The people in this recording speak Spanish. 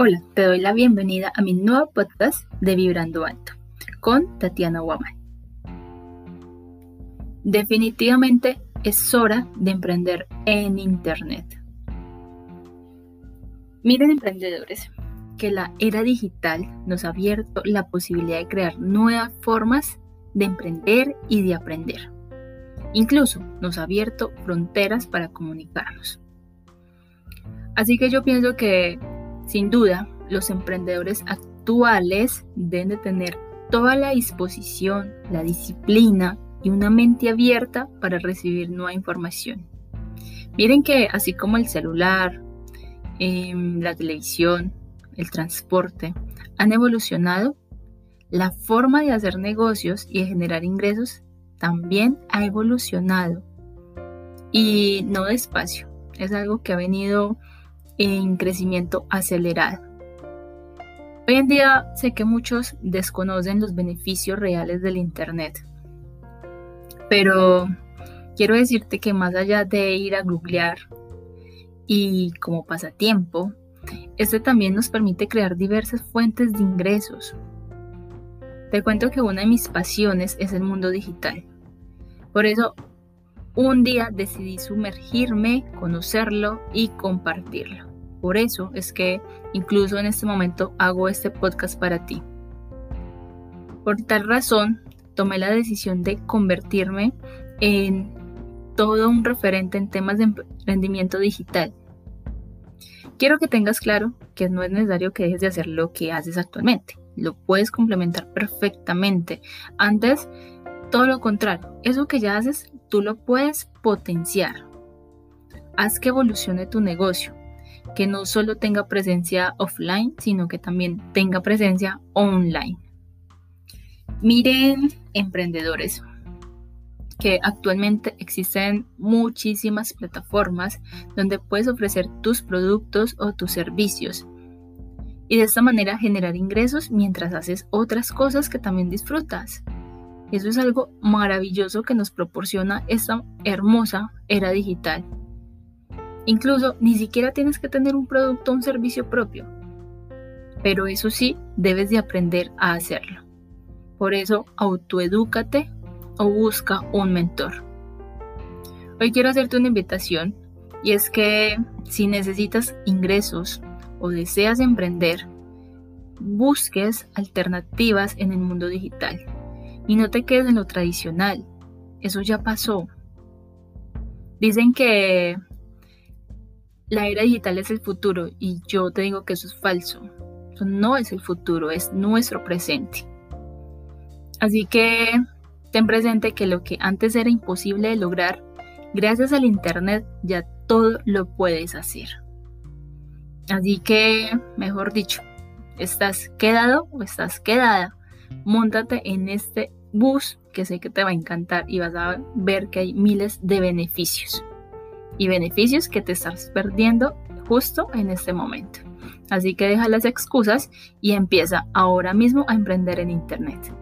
Hola, te doy la bienvenida a mi nuevo podcast de Vibrando Alto con Tatiana Waman. Definitivamente es hora de emprender en Internet. Miren emprendedores, que la era digital nos ha abierto la posibilidad de crear nuevas formas de emprender y de aprender. Incluso nos ha abierto fronteras para comunicarnos. Así que yo pienso que sin duda, los emprendedores actuales deben de tener toda la disposición, la disciplina y una mente abierta para recibir nueva información. Miren que así como el celular, em, la televisión, el transporte han evolucionado, la forma de hacer negocios y de generar ingresos también ha evolucionado. Y no despacio, es algo que ha venido en crecimiento acelerado. Hoy en día sé que muchos desconocen los beneficios reales del Internet, pero quiero decirte que más allá de ir a googlear y como pasatiempo, este también nos permite crear diversas fuentes de ingresos. Te cuento que una de mis pasiones es el mundo digital. Por eso, un día decidí sumergirme, conocerlo y compartirlo. Por eso es que incluso en este momento hago este podcast para ti. Por tal razón, tomé la decisión de convertirme en todo un referente en temas de emprendimiento digital. Quiero que tengas claro que no es necesario que dejes de hacer lo que haces actualmente. Lo puedes complementar perfectamente. Antes, todo lo contrario, eso que ya haces, tú lo puedes potenciar. Haz que evolucione tu negocio que no solo tenga presencia offline, sino que también tenga presencia online. Miren, emprendedores, que actualmente existen muchísimas plataformas donde puedes ofrecer tus productos o tus servicios y de esta manera generar ingresos mientras haces otras cosas que también disfrutas. Eso es algo maravilloso que nos proporciona esta hermosa era digital Incluso ni siquiera tienes que tener un producto o un servicio propio. Pero eso sí, debes de aprender a hacerlo. Por eso, autoedúcate o busca un mentor. Hoy quiero hacerte una invitación y es que si necesitas ingresos o deseas emprender, busques alternativas en el mundo digital y no te quedes en lo tradicional. Eso ya pasó. Dicen que la era digital es el futuro y yo te digo que eso es falso. Eso no es el futuro, es nuestro presente. Así que ten presente que lo que antes era imposible de lograr, gracias al Internet ya todo lo puedes hacer. Así que, mejor dicho, estás quedado o estás quedada, montate en este bus que sé que te va a encantar y vas a ver que hay miles de beneficios y beneficios que te estás perdiendo justo en este momento. Así que deja las excusas y empieza ahora mismo a emprender en Internet.